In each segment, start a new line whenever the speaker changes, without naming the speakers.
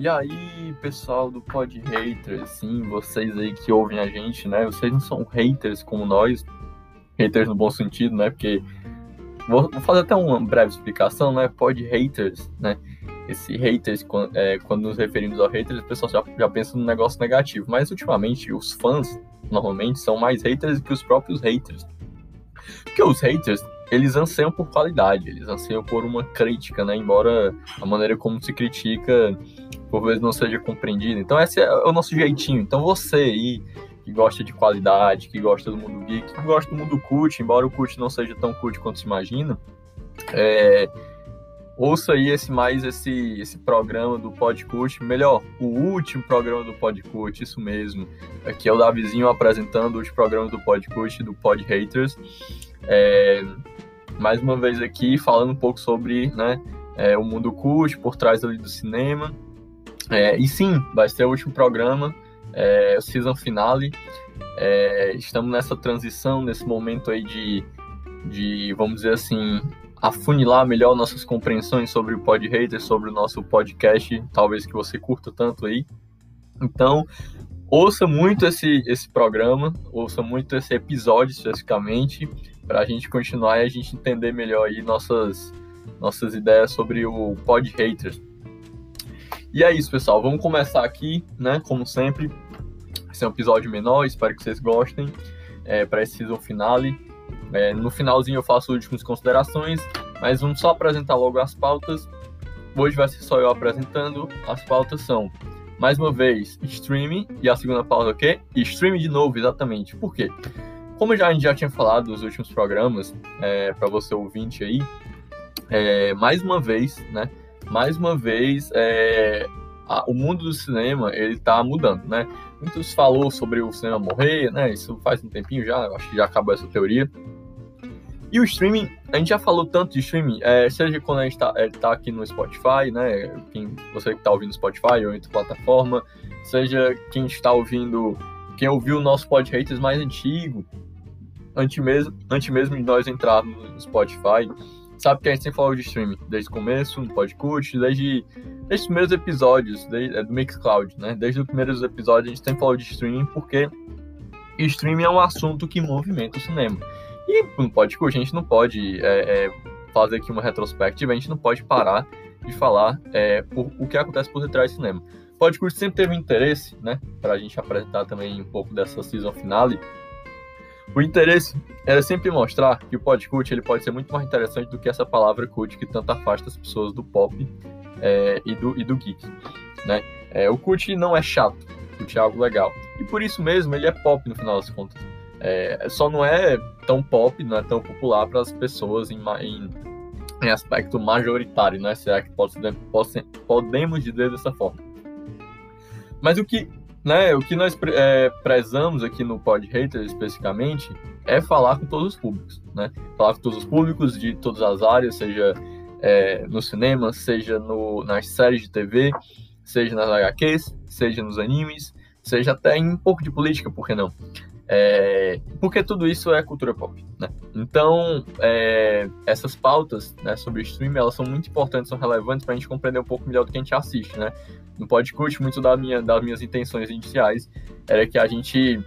E aí, pessoal do Pod Haters, sim, vocês aí que ouvem a gente, né? Vocês não são haters como nós, haters no bom sentido, né? Porque vou, fazer até uma breve explicação, né? Pod Haters, né? Esse haters, é, quando nos referimos ao haters, o pessoal já, já pensa no negócio negativo, mas ultimamente os fãs normalmente são mais haters que os próprios haters. Porque os haters, eles anseiam por qualidade, eles anseiam por uma crítica, né? Embora a maneira como se critica por vezes não seja compreendida. Então esse é o nosso jeitinho. Então você aí que gosta de qualidade, que gosta do mundo geek, que gosta do mundo cult, embora o cult não seja tão cult quanto se imagina, é, ouça aí esse mais esse esse programa do Podcult, melhor, o último programa do Podcult, isso mesmo. Aqui é o Davizinho apresentando os programas do Podcult do Pod Haters. É, mais uma vez aqui falando um pouco sobre né, é, o mundo cult por trás ali do cinema. É, e sim, vai ser o último programa, é, o season finale. É, estamos nessa transição, nesse momento aí de, de, vamos dizer assim, afunilar melhor nossas compreensões sobre o Pod Hater, sobre o nosso podcast, talvez que você curta tanto aí. Então, ouça muito esse, esse programa, ouça muito esse episódio especificamente, para a gente continuar e a gente entender melhor aí nossas, nossas ideias sobre o Pod Haters. E é isso, pessoal. Vamos começar aqui, né? Como sempre. Esse é um episódio menor, espero que vocês gostem. É, para esse season finale. É, no finalzinho eu faço últimas considerações, mas vamos só apresentar logo as pautas. Hoje vai ser só eu apresentando. As pautas são, mais uma vez, streaming. E a segunda pauta é o quê? Streaming de novo, exatamente. Por quê? Como já, a gente já tinha falado nos últimos programas, é, para você ouvinte aí, é, mais uma vez, né? Mais uma vez, é, a, o mundo do cinema ele está mudando, né? Muitos falou sobre o cinema morrer, né? Isso faz um tempinho já, acho que já acabou essa teoria. E o streaming, a gente já falou tanto de streaming, é, seja quando a gente está é, tá aqui no Spotify, né? Quem, você que está ouvindo Spotify ou em outra plataforma, seja quem está ouvindo, quem ouviu o nosso Pod Haters mais antigo, antes mesmo, antes mesmo de nós entrarmos no Spotify, sabe que a gente sempre falou de streaming, desde o começo, no podcast, desde, desde os primeiros episódios desde, é, do Mixcloud, né? Desde os primeiros episódios a gente sempre falou de streaming, porque streaming é um assunto que movimenta o cinema. E no podcast a gente não pode é, é, fazer aqui uma retrospectiva, a gente não pode parar de falar é, por, o que acontece por detrás do cinema. O podcast sempre teve interesse, né, para a gente apresentar também um pouco dessa season finale, o interesse era sempre mostrar que o podcast ele pode ser muito mais interessante do que essa palavra cult que tanto afasta as pessoas do pop é, e, do, e do geek. Né? É, o cult não é chato, o cult é algo legal. E por isso mesmo ele é pop no final das contas. É, só não é tão pop, não é tão popular para as pessoas em, em, em, aspecto majoritário, né? Se é que pode, pode, podemos dizer dessa forma. Mas o que né, o que nós é, prezamos aqui no Pod Hater especificamente é falar com todos os públicos, né? Falar com todos os públicos de todas as áreas, seja é, no cinema, seja no, nas séries de TV, seja nas HQs, seja nos animes, seja até em um pouco de política, por que não? É, porque tudo isso é cultura pop, né? Então, é, essas pautas né, sobre streaming, elas são muito importantes, são relevantes para a gente compreender um pouco melhor do que a gente assiste, né? No podcast, muito da minha, das minhas intenções iniciais era que a gente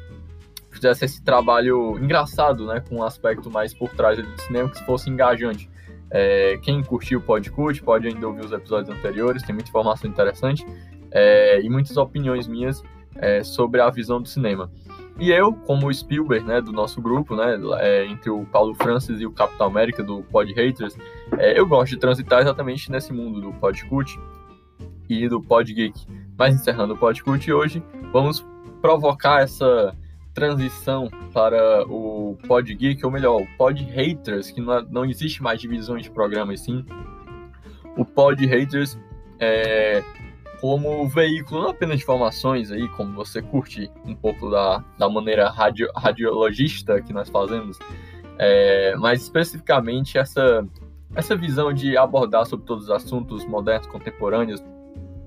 fizesse esse trabalho engraçado, né? Com um aspecto mais por trás do cinema, que fosse engajante. É, quem curtiu o podcast pode ainda ouvir os episódios anteriores, tem muita informação interessante é, e muitas opiniões minhas é, sobre a visão do cinema. E eu, como Spielberg, né, do nosso grupo, né, é, entre o Paulo Francis e o Capitão América do Pod Haters, é, eu gosto de transitar exatamente nesse mundo do Pod Cult e do Pod Geek. Mas encerrando o Pod Cult hoje, vamos provocar essa transição para o Pod Geek, ou melhor, o Pod Haters, que não, não existe mais divisões de programas, sim. O Pod Haters é, como veículo não apenas de informações aí, como você curte um pouco da, da maneira radio, radiologista que nós fazemos, é, mas especificamente essa, essa visão de abordar sobre todos os assuntos modernos, contemporâneos,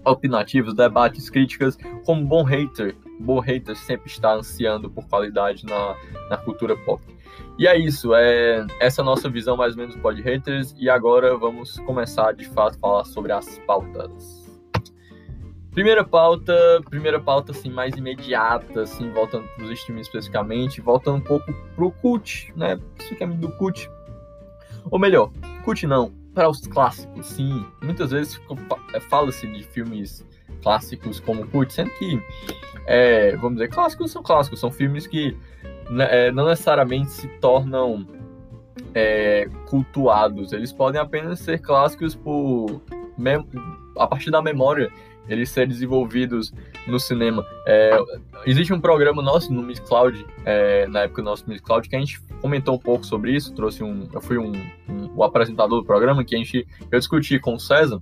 opinativos, debates, críticas, como bom hater, bom hater sempre está ansiando por qualidade na, na cultura pop. E é isso, é essa é nossa visão mais ou menos do Pod Haters, e agora vamos começar de fato a falar sobre as pautas. Primeira pauta, primeira pauta assim mais imediata, assim, voltando para os streams especificamente, voltando um pouco pro cult, né? Especificamente do cult. Ou melhor, cult não, para os clássicos, sim. Muitas vezes é, fala-se de filmes clássicos como cult, sendo que, é, vamos dizer, clássicos são clássicos, são filmes que né, é, não necessariamente se tornam é, cultuados, eles podem apenas ser clássicos por a partir da memória eles serem desenvolvidos no cinema. É, existe um programa nosso no Miss Cloud, é, na época do nosso Miss Cloud, que a gente comentou um pouco sobre isso, trouxe um, eu fui um, um, o apresentador do programa, que a gente, eu discuti com o César,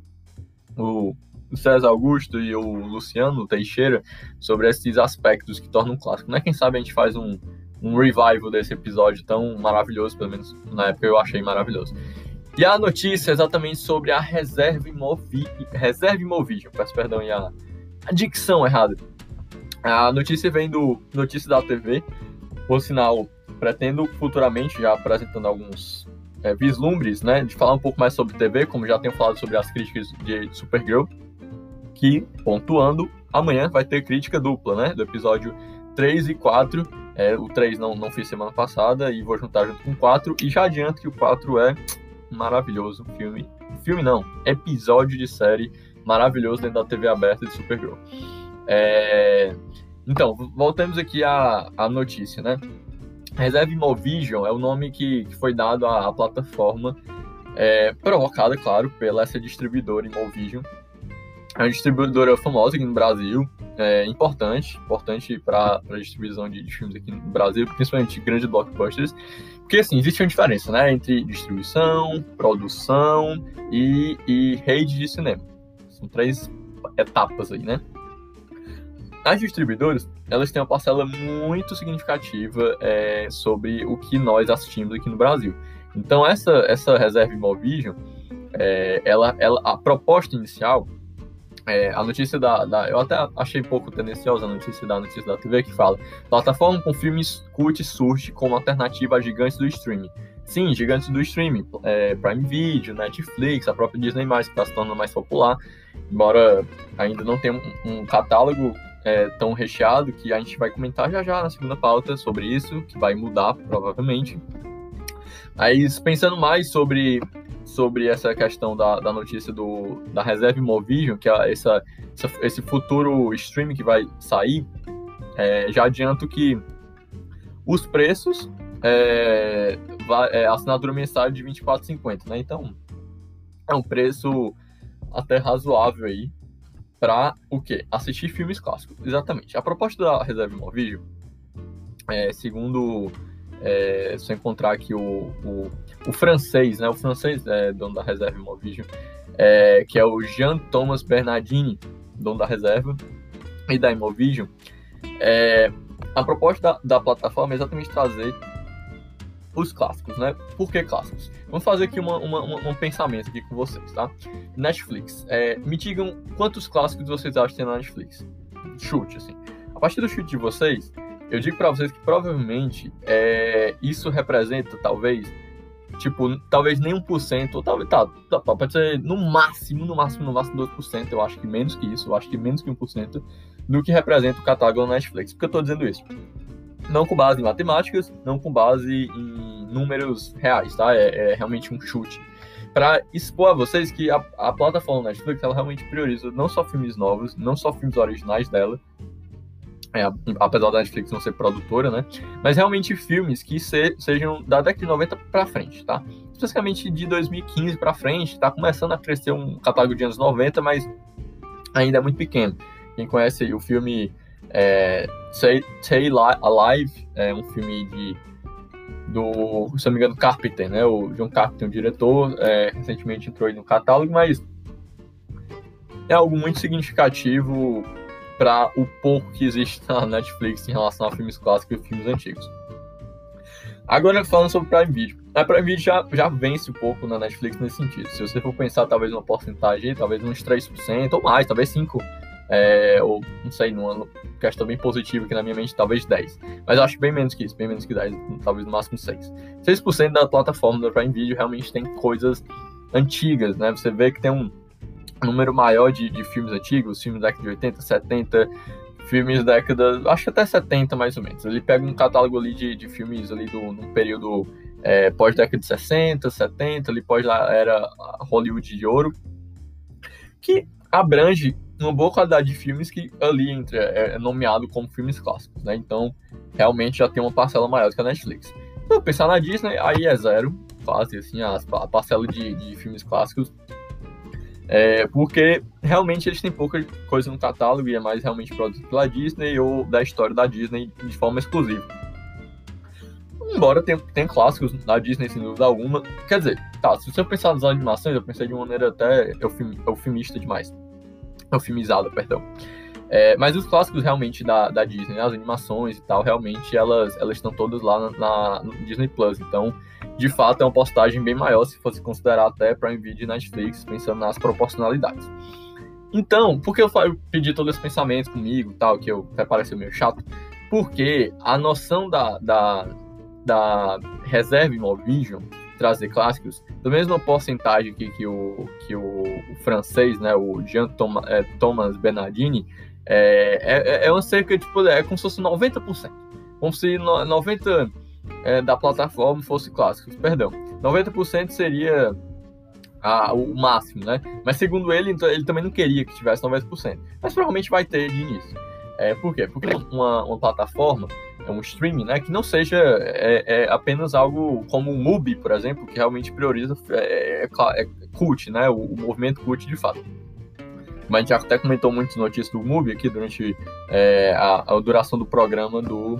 o, o César Augusto e o Luciano Teixeira, sobre esses aspectos que tornam um clássico. Né? Quem sabe a gente faz um, um revival desse episódio tão maravilhoso, pelo menos na época eu achei maravilhoso. E a notícia é exatamente sobre a reserva Imovi... reserva Imovision, peço perdão e a... a dicção errada. A notícia vem do Notícia da TV, por sinal, pretendo futuramente, já apresentando alguns é, vislumbres, né, de falar um pouco mais sobre TV, como já tenho falado sobre as críticas de Supergirl, que, pontuando, amanhã vai ter crítica dupla, né, do episódio 3 e 4, é, o 3 não, não fiz semana passada e vou juntar junto com o 4, e já adianto que o 4 é maravilhoso filme. Filme não, episódio de série maravilhoso dentro da TV aberta de Supergirl. É... Então, voltamos aqui à, à notícia, né? Reserve Movision é o nome que, que foi dado à, à plataforma, é, provocada, claro, pela essa distribuidora Movision. É uma distribuidora famosa aqui no Brasil, é, importante, importante para a distribuição de, de, filmes aqui no Brasil, principalmente grandes blockbusters. Porque, assim, existe uma diferença, né, entre distribuição, produção e, e rede de cinema. São três etapas aí, né? As distribuidoras, elas têm uma parcela muito significativa é, sobre o que nós assistimos aqui no Brasil. Então, essa, essa reserva Imovision, é, ela, ela, a proposta inicial é, a notícia da, da, Eu até achei pouco tendenciosa a notícia da notícia da TV que fala: plataforma com filmes cult surge como alternativa a gigantes do streaming. Sim, gigantes do streaming, é, Prime Video, Netflix, a própria Disney, que está se tornando mais popular, embora ainda não tenha um, um catálogo é, tão recheado que a gente vai comentar já já na segunda pauta sobre isso, que vai mudar provavelmente. Mas pensando mais sobre sobre essa questão da, da notícia do, da reserva Movision, que é essa, essa, esse futuro streaming que vai sair, é, já adianto que os preços, é, vai, é, assinatura mensal de R$ 24,50, né? Então, é um preço até razoável aí para o quê? Assistir filmes clássicos. Exatamente. A proposta da reserva Movision, é, segundo é, se eu encontrar aqui o, o, o, francês, né? O francês é dono da reserva Imovision, é, que é o Jean Thomas Bernardini, dono da reserva e da Imovision. É, a proposta da, da plataforma é exatamente trazer os clássicos, né? Por que clássicos? Vamos fazer aqui uma, uma, uma, um pensamento aqui com vocês, tá? Netflix. É, me digam quantos clássicos vocês acham que tem na Netflix. Chute, assim. A partir do chute de vocês, eu digo para vocês que provavelmente é, isso representa, talvez, tipo, talvez nem 1%, ou talvez, tá, tá, pode ser no máximo, no máximo, no máximo 2%, eu acho que menos que isso, eu acho que menos que 1% do que representa o catálogo da Netflix. Por que eu tô dizendo isso? Não com base em matemáticas, não com base em números reais, tá? É, é realmente um chute. Para expor a vocês que a, a plataforma Netflix, ela realmente prioriza não só filmes novos, não só filmes originais dela, é, apesar da Netflix não ser produtora, né? Mas realmente filmes que se, sejam da década de 90 para frente, tá? Especificamente de 2015 para frente, tá começando a crescer um catálogo de anos 90, mas ainda é muito pequeno. Quem conhece o filme é, Say, Say Alive, é um filme de do, se não me engano, Carpenter, né? O John Carpenter, o diretor, é, recentemente entrou aí no catálogo, mas é algo muito significativo para o pouco que existe na Netflix em relação a filmes clássicos e filmes antigos. Agora falando sobre Prime Video. A Prime Video já, já vence um pouco na Netflix nesse sentido. Se você for pensar talvez uma porcentagem, talvez uns 3% ou mais, talvez 5%. É, ou não sei, numa questão bem positiva que na minha mente, talvez 10. Mas acho bem menos que isso, bem menos que 10, talvez no máximo 6. 6% da plataforma da Prime Video realmente tem coisas antigas, né? Você vê que tem um número maior de, de filmes antigos, filmes da década de 80, 70, filmes da década, acho que até 70 mais ou menos. Ele pega um catálogo ali de, de filmes ali do, num período é, pós-década de 60, 70, ali pós era Hollywood de ouro, que abrange uma boa qualidade de filmes que ali entre, é, é nomeado como filmes clássicos, né? Então, realmente já tem uma parcela maior do que a Netflix. Então, pensar na Disney, aí é zero, quase assim, a, a parcela de, de filmes clássicos é, porque realmente eles têm pouca coisa no catálogo e é mais realmente produzido pela Disney ou da história da Disney de forma exclusiva. Embora tenha, tenha clássicos da Disney, sem dúvida alguma. Quer dizer, tá, se você pensar nas animações, eu pensei de uma maneira até eufemista demais. Eufemizada, perdão. É, mas os clássicos realmente da, da Disney, as animações e tal, realmente elas, elas estão todas lá na, na, no Disney Plus. Então, de fato, é uma postagem bem maior se fosse considerar até Prime Video e Netflix, pensando nas proporcionalidades. Então, por que eu pedi todos esses pensamentos comigo tal, que eu até pareceu meio chato? Porque a noção da, da, da reserva Immovision trazer clássicos, da mesma porcentagem que, que, o, que o, francês, né, o Jean Thomas, é, Thomas Bernardini, é, é, é uma cerca tipo, é como se fosse 90%. Como se 90% é, da plataforma fosse clássicos, perdão. 90% seria a, o máximo, né? Mas segundo ele, então, ele também não queria que tivesse 90%. Mas provavelmente vai ter de início. É, por quê? Porque uma, uma plataforma, é um streaming, né, que não seja é, é apenas algo como o MUBI, por exemplo, que realmente prioriza é, é, é cult, né, o, o, movimento cult de fato. Mas a gente até comentou muitas notícias do MUBI aqui durante é, a, a, duração do programa do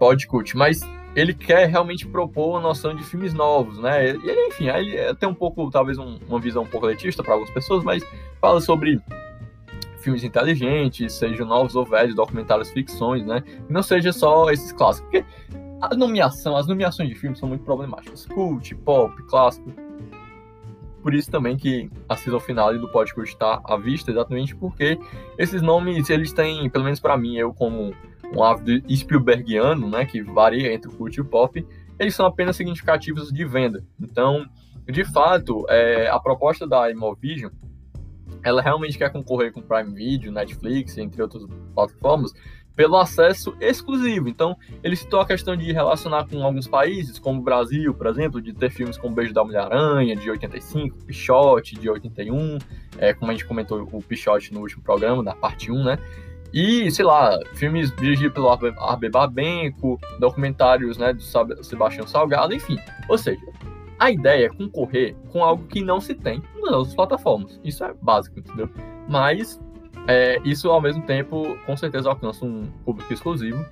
Podcult. Mas ele quer realmente propor uma noção de filmes novos, né? E enfim, ele tem um pouco, talvez, um, uma visão um pouco letista para algumas pessoas, mas fala sobre filmes inteligentes, sejam novos ou velhos, documentários, ficções, né? E não seja só esses clássicos. Porque a nomeação, as nomeações de filmes são muito problemáticas. Cult, pop, clássico. Por isso também que a season final do podcast está à vista, exatamente porque esses nomes, eles têm, pelo menos para mim, eu como um ávido Spielbergiano, né, que varia entre o cult e o pop, eles são apenas significativos de venda. Então, de fato, é, a proposta da Imovision, ela realmente quer concorrer com Prime Video, Netflix, entre outras plataformas, pelo acesso exclusivo. Então, ele citou a questão de relacionar com alguns países, como o Brasil, por exemplo, de ter filmes como Beijo da Mulher-Aranha, de 85, Pichote, de 81, é, como a gente comentou o Pichote no último programa, da parte 1, né? E, sei lá, filmes dirigidos pelo Arbe Babenco, documentários né, do Sebastião Salgado, enfim. Ou seja, a ideia é concorrer com algo que não se tem nas outras plataformas. Isso é básico, entendeu? Mas é, isso, ao mesmo tempo, com certeza alcança um público exclusivo.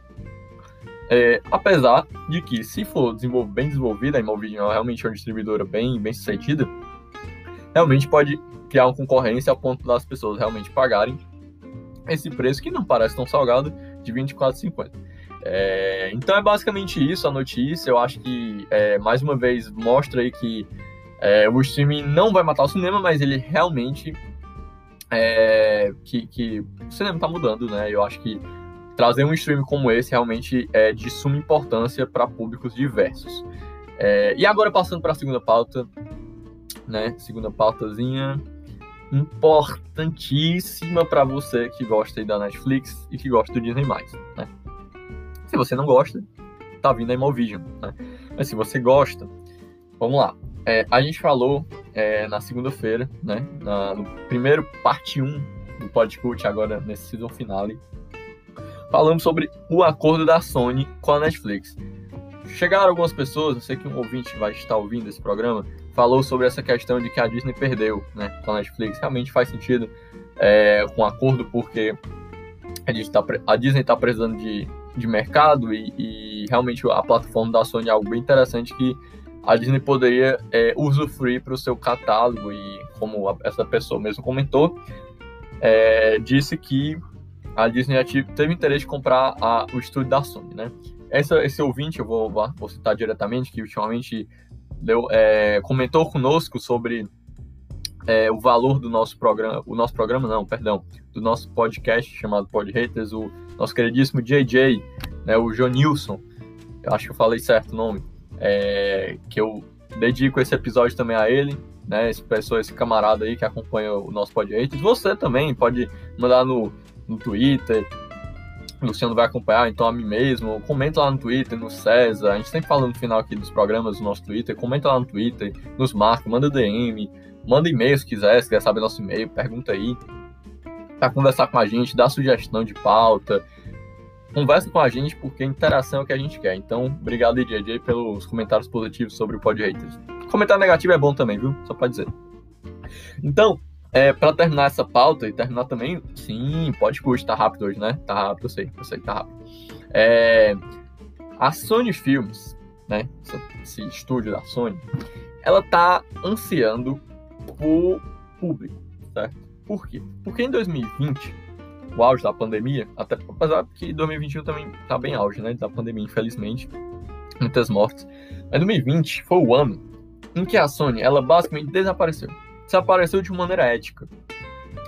É, apesar de que, se for desenvolver, bem desenvolvida, a Imovision é realmente uma distribuidora bem, bem sucedida, realmente pode criar uma concorrência a ponto das pessoas realmente pagarem esse preço que não parece tão salgado de 24,50. É, então é basicamente isso a notícia. Eu acho que é, mais uma vez mostra aí que é, o streaming não vai matar o cinema, mas ele realmente é, que, que o cinema está mudando, né? Eu acho que trazer um streaming como esse realmente é de suma importância para públicos diversos. É, e agora passando para a segunda pauta, né? Segunda pautazinha importantíssima para você que gosta da Netflix e que gosta do Disney+. Né? Se você não gosta, tá vindo a Imovision. Né? Mas se você gosta, vamos lá. É, a gente falou é, na segunda-feira, né, na, no primeiro parte 1 do podcast, agora nesse season finale, falamos sobre o acordo da Sony com a Netflix. Chegaram algumas pessoas, eu sei que um ouvinte vai estar ouvindo esse programa, falou sobre essa questão de que a Disney perdeu né, com a Netflix. Realmente faz sentido é, com o acordo, porque a, tá, Disney está precisando de, de mercado e, e, realmente a plataforma da Sony é algo bem interessante que a Disney poderia é, usufruir para o seu catálogo e como essa pessoa mesmo comentou, é, disse que a Disney teve interesse de comprar a, o estúdio da Sony, né? Essa, esse ouvinte, eu vou, vou citar diretamente, que ultimamente deu, é, comentou conosco sobre é, o valor do nosso programa, o nosso programa não, perdão, do nosso podcast chamado Pod Haters, o nosso queridíssimo JJ, né, o Jonilson, eu acho que eu falei certo o nome, é, que eu dedico esse episódio também a ele, né? Esse pessoa, esse camarada aí que acompanha o nosso podcast. Você também pode mandar no, no Twitter. O Luciano vai acompanhar, então a mim mesmo. Comenta lá no Twitter, no César. A gente sempre fala no final aqui dos programas do nosso Twitter. Comenta lá no Twitter, nos marca, manda DM, manda e-mail se quiser, se quiser saber nosso e-mail, pergunta aí. Pra conversar com a gente, dá sugestão de pauta conversa com a gente, porque interação é o que a gente quer. Então, obrigado, DJ, pelos comentários positivos sobre o Pod Haters. Comentário negativo é bom também, viu? Só pra dizer. Então, é, para terminar essa pauta e terminar também, sim, pode curtir, tá rápido hoje, né? Tá rápido, eu sei, eu sei que tá rápido. É, a Sony Films, né? Esse estúdio da Sony, ela tá ansiando por público, certo? Por quê? Porque em 2020 o auge da pandemia, até, apesar que 2021 também tá bem auge, né, da pandemia, infelizmente, muitas mortes. Mas 2020 foi o ano em que a Sony, ela basicamente desapareceu. Desapareceu de maneira ética.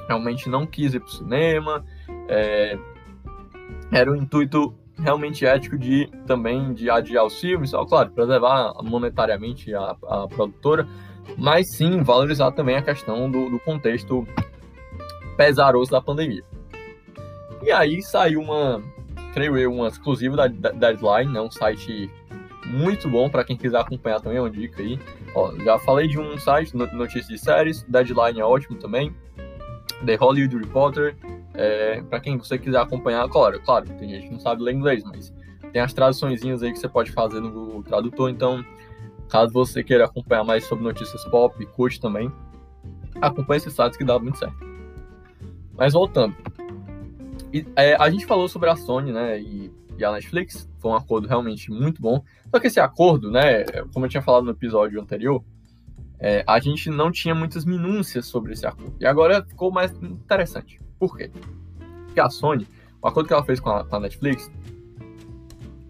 Realmente não quis ir pro cinema, é, era um intuito realmente ético de também de adiar os filmes, só claro, preservar monetariamente a, a produtora, mas sim valorizar também a questão do, do contexto pesaroso da pandemia. E aí saiu uma, creio eu, uma exclusiva da, da Deadline, né? Um site muito bom para quem quiser acompanhar também, é uma dica aí. Ó, já falei de um site, notícias de séries, Deadline é ótimo também. The Hollywood Reporter, é, para quem você quiser acompanhar, claro, claro, tem gente que não sabe ler inglês, mas tem as traduções aí que você pode fazer no Google Tradutor, então caso você queira acompanhar mais sobre notícias pop, curte também, acompanhe esses sites que dá muito certo. Mas voltando, e, é, a gente falou sobre a Sony, né, e, e, a Netflix, foi um acordo realmente muito bom. Só que esse acordo, né, como eu tinha falado no episódio anterior, é, a gente não tinha muitas minúcias sobre esse acordo. E agora ficou mais interessante. Por quê? Porque a Sony, o acordo que ela fez com a, com a Netflix,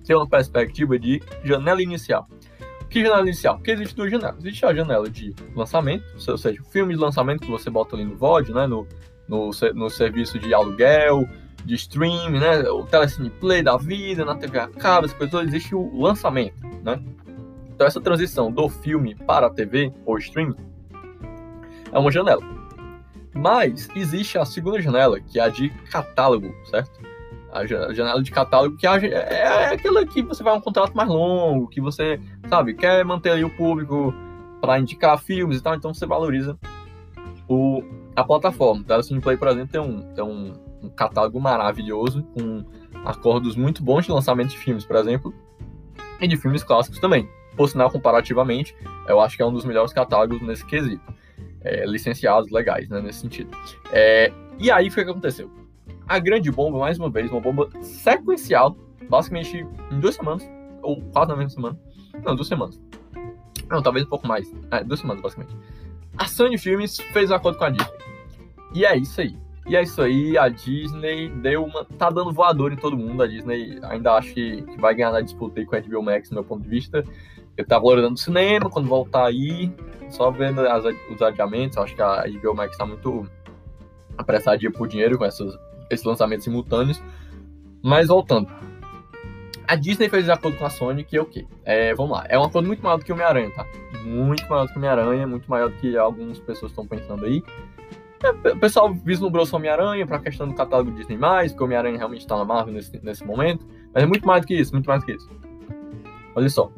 tem uma perspectiva de janela inicial. Que janela inicial? Porque existe duas janelas. Existe a janela de lançamento, ou seja, o filme de lançamento que você bota ali no VOD, né, no, no, no serviço de aluguel, de stream, né? O Telecine Play da vida, na TV a cabo, essas coisas, existe o lançamento, né? Então essa transição do filme para a TV ou stream é uma janela. Mas existe a segunda janela, que é a de catálogo, certo? A janela de catálogo, que é, é aquela que você vai um contrato mais longo, que você, sabe, quer manter ali o público para indicar filmes e tal, então você valoriza o, a plataforma. O Telecine Play, por exemplo, tem um, tem um um catálogo maravilhoso, com acordos muito bons de lançamento de filmes, por exemplo, e de filmes clássicos também. Por sinal, comparativamente, eu acho que é um dos melhores catálogos nesse quesito. É, licenciados, legais, né, nesse sentido. É, e aí foi o que aconteceu. A grande bomba, mais uma vez, uma bomba sequencial, basicamente em duas semanas, ou quase na mesma semana. Não, duas semanas. Não, talvez um pouco mais. É, duas semanas, basicamente. A Sony Filmes fez um acordo com a Disney. E é isso aí. E é isso aí, a Disney deu uma. tá dando voador em todo mundo. A Disney ainda acho que, que vai ganhar na disputa aí com a HBO Max, do meu ponto de vista. Eu tava olhando o cinema, quando voltar aí, só vendo as, os adiamentos. Acho que a HBO Max tá muito apressadinha por dinheiro com essas, esses lançamentos simultâneos. Mas voltando. A Disney fez acordo com a Sony, que é o quê? É, vamos lá, é um acordo muito maior do que o Homem-Aranha, tá? Muito maior do que o Homem-Aranha, muito maior do que algumas pessoas estão pensando aí. É, o pessoal vislumbrou o Homem-Aranha para a questão do catálogo Disney+, porque Homem-Aranha realmente está na Marvel nesse, nesse momento, mas é muito mais do que isso, muito mais do que isso. Olha só,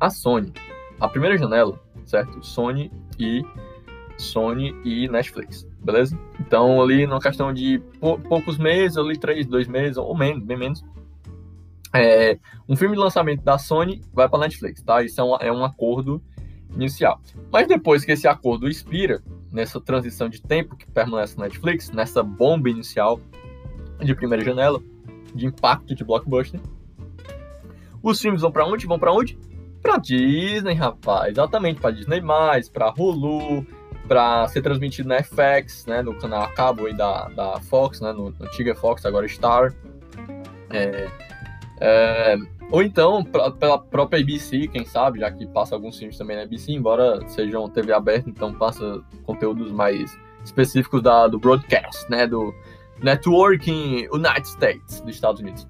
a Sony, a primeira janela, certo? Sony e Sony e Netflix, beleza? Então ali numa questão de pou, poucos meses, ali três, dois meses ou menos, bem menos, é, um filme de lançamento da Sony vai para Netflix, tá? Isso é um, é um acordo inicial. Mas depois que esse acordo expira, nessa transição de tempo que permanece na Netflix, nessa bomba inicial de primeira janela, de impacto de blockbuster, os filmes vão para onde? Vão para onde? Para Disney, rapaz. Exatamente, para Disney+, para Hulu, para ser transmitido na FX, né, no canal a cabo aí da, da Fox, né, no, antiga Fox, agora Star. É, é, ou então, pra, pela própria ABC, quem sabe, já que passa alguns filmes também na ABC, embora sejam TV aberta, então passa conteúdos mais específicos da, do broadcast, né? Do Networking United States, dos Estados Unidos.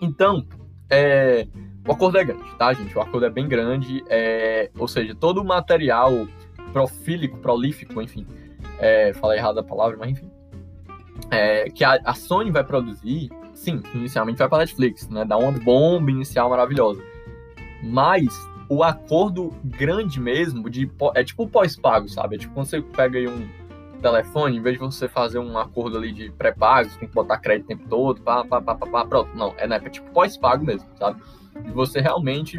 Então, é, o acordo é grande, tá, gente? O acordo é bem grande, é, ou seja, todo o material profílico, prolífico, enfim. É, falei errado a palavra, mas enfim. É, que a, a, Sony vai produzir, sim, inicialmente vai para Netflix, né? Dá uma bomba inicial maravilhosa. Mas o acordo grande mesmo, de, é tipo pós-pago, sabe? É tipo quando você pega aí um telefone, em vez de você fazer um acordo ali de pré-pago, tem que botar crédito o tempo todo, pá, pá, pá, pá, pá pronto. Não, é, né, é tipo pós-pago mesmo, sabe? E você realmente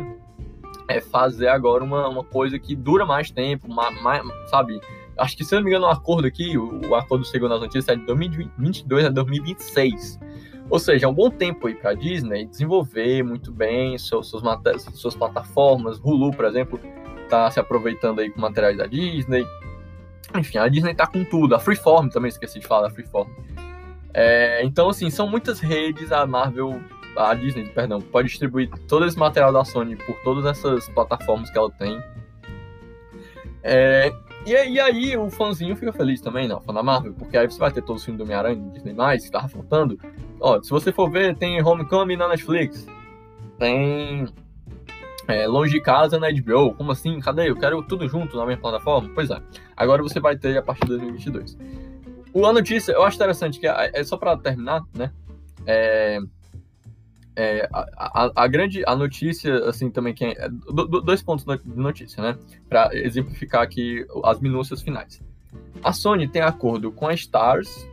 é fazer agora uma, uma coisa que dura mais tempo, mais, mais, sabe? Acho que, se eu não me engano, o acordo aqui, o, o acordo segundo as notícias, é de 2022 a 2026. Ou seja, é um bom tempo aí para a Disney desenvolver muito bem seus, seus suas plataformas. Hulu, por exemplo, está se aproveitando aí com materiais da Disney. Enfim, a Disney tá com tudo. A Freeform também esqueci de falar da Freeform. É, então, assim, são muitas redes. A Marvel, a Disney, perdão, pode distribuir todo esse material da Sony por todas essas plataformas que ela tem. É, e, e, aí o fãzinho fica feliz também, não, fã da Marvel, porque aí você vai ter todos os filmes do Homem-Aranha, Disney+, que tava faltando. Ó, se você for ver, tem Homecoming na Netflix, tem é, longe de casa na HBO. Como assim? Cadê? Eu quero tudo junto na minha plataforma? Pois é. Agora você vai ter a partir de 2022. O A Notícia, eu acho interessante que é, é só para terminar, né? É, é, a, a, a, grande a notícia, assim, também que é, do, do, dois pontos de notícia, né? Para exemplificar aqui as minúcias finais. A Sony tem acordo com a Stars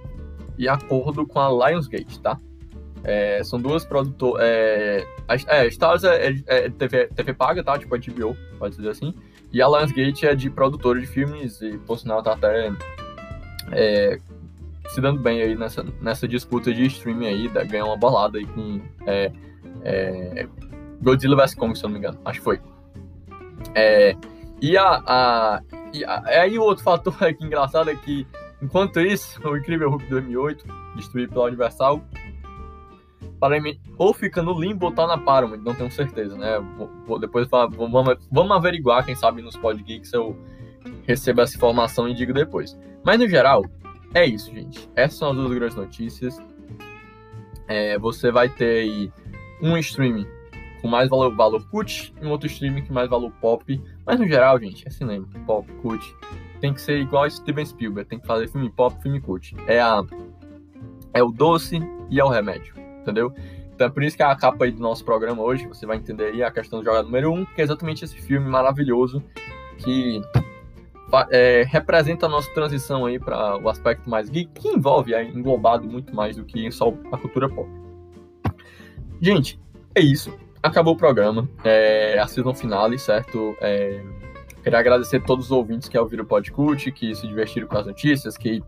e acordo com a Lionsgate, tá? É, são duas produtoras. É, é, Stars é, é, é TV, TV paga, tá? Tipo a HBO, pode dizer assim. E a Lionsgate é de produtora de filmes e, por sinal, tá até é, se dando bem aí nessa, nessa disputa de streaming aí, da, ganhar uma bolada aí com é, é, Godzilla vs Kong, se eu não me engano. Acho que foi. É, e a, a, e a, aí o outro fator aqui engraçado é que, enquanto isso, o Incrível Hulk 2008, destruído pela Universal, ou fica no limbo ou tá na Paramount, não tenho certeza, né? Vou, vou depois vamos, vamos averiguar, quem sabe nos podgeeks eu recebo essa informação e digo depois. Mas no geral, é isso, gente. Essas são as duas grandes notícias. É, você vai ter aí um streaming com mais valor, valor cut e um outro streaming com mais valor pop. Mas no geral, gente, é cinema, pop, cut. Tem que ser igual a Steven Spielberg, tem que fazer filme pop, filme cut. É a é o doce e é o remédio entendeu? Então é por isso que a capa aí do nosso programa hoje, você vai entender aí a questão do jogado número 1, um, que é exatamente esse filme maravilhoso que é, representa a nossa transição aí para o aspecto mais geek, que envolve aí, englobado muito mais do que só a cultura pop. Gente, é isso. Acabou o programa. É a season finale, certo? É, queria agradecer a todos os ouvintes que ouviram o podcast, que se divertiram com as notícias, que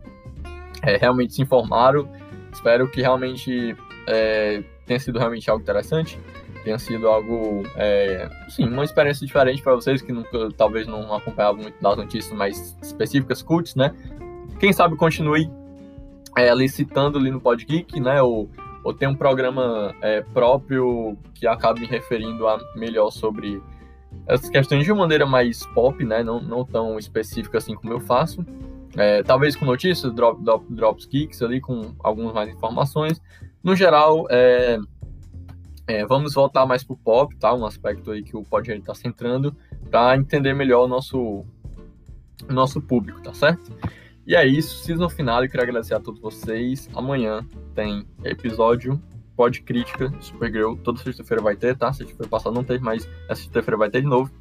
é, realmente se informaram. Espero que realmente é, tenha sido realmente algo interessante, tenha sido algo, é, sim, uma experiência diferente para vocês que nunca, talvez não acompanhavam muito das notícias mais específicas, cults, né? Quem sabe continue é, ali citando ali no Podgeek, né? Ou, ou tem um programa é, próprio que acabe me referindo a melhor sobre essas questões de maneira mais pop, né? Não, não tão específica assim como eu faço. É, talvez com notícias, drop, drop, drops geeks ali, com algumas mais informações. No geral, é, é, vamos voltar mais pro pop, tá? Um aspecto aí que o Podger está centrando para entender melhor o nosso, nosso público, tá certo? E é isso, season final, eu queria agradecer a todos vocês. Amanhã tem episódio Pod Crítica Supergirl, toda sexta-feira vai ter, tá? Sexta-feira passada não teve, mas essa sexta-feira vai ter de novo.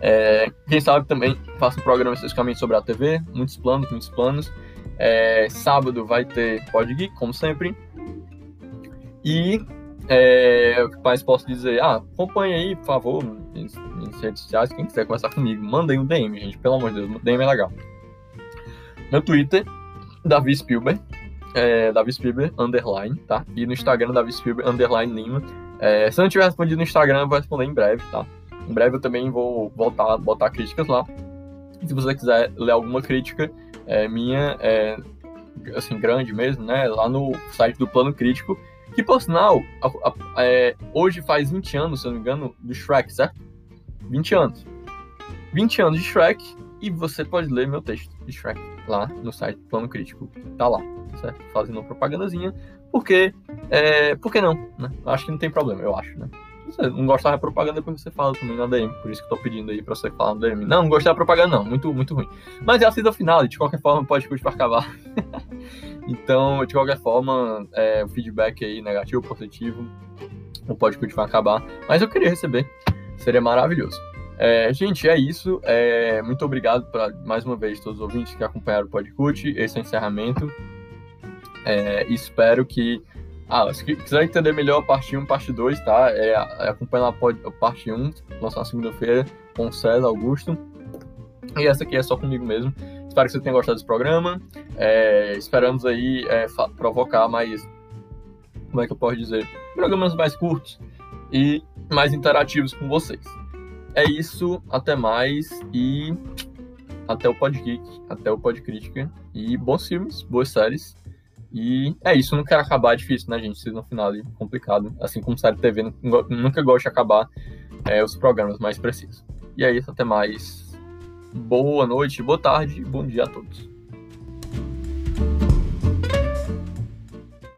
É, quem sabe também faço um programa especificamente sobre a TV, muitos planos, muitos planos. É, sábado vai ter Pod Geek, como sempre. E é, o que mais posso dizer? Ah, aí, por favor, nas redes sociais. Quem quiser conversar comigo, mandem um DM, gente. Pelo amor de Deus, DM é legal. No Twitter, Davi Spielberg. É, Davi Spielberg, underline, tá? E no Instagram, Davi Spielberg, underline Lima. É, se eu não tiver respondido no Instagram, eu vou responder em breve, tá? Em breve eu também vou voltar botar críticas lá. Se você quiser ler alguma crítica, é, minha, é, assim, grande mesmo, né? Lá no site do Plano Crítico, que por sinal, a, a, é, hoje faz 20 anos, se eu não me engano, do Shrek, certo? 20 anos. 20 anos de Shrek e você pode ler meu texto de Shrek lá no site do Plano Crítico. Tá lá, certo? Fazendo uma propagandazinha. Porque, é, por que não? Né? Acho que não tem problema, eu acho, né? você não gostar da propaganda, depois você fala também na DM. Por isso que eu tô pedindo aí pra você falar na DM. Não, não gostei da propaganda, não. Muito, muito ruim. Mas é assim do final, de qualquer forma, pode curtir pra acabar. então, de qualquer forma, é, o feedback aí, negativo positivo, não pode curtir pra acabar. Mas eu queria receber. Seria maravilhoso. É, gente, é isso. É, muito obrigado pra, mais uma vez todos os ouvintes que acompanharam o Podcast. Esse é o encerramento. É, espero que. Ah, se quiser entender melhor a parte 1 parte 2, tá? É, é acompanha a parte 1, lançar na segunda-feira, com César Augusto. E essa aqui é só comigo mesmo. Espero que você tenha gostado desse programa. É, esperamos aí é, provocar mais. Como é que eu posso dizer? Programas mais curtos e mais interativos com vocês. É isso, até mais e até o Podgeek, até o Podcrítica e bons filmes, boas séries. E é isso, não quero acabar, é difícil, né, gente? No final é complicado. Assim como série TV, nunca gosto de acabar é, os programas mais precisos. E é isso, até mais. Boa noite, boa tarde, bom dia a todos.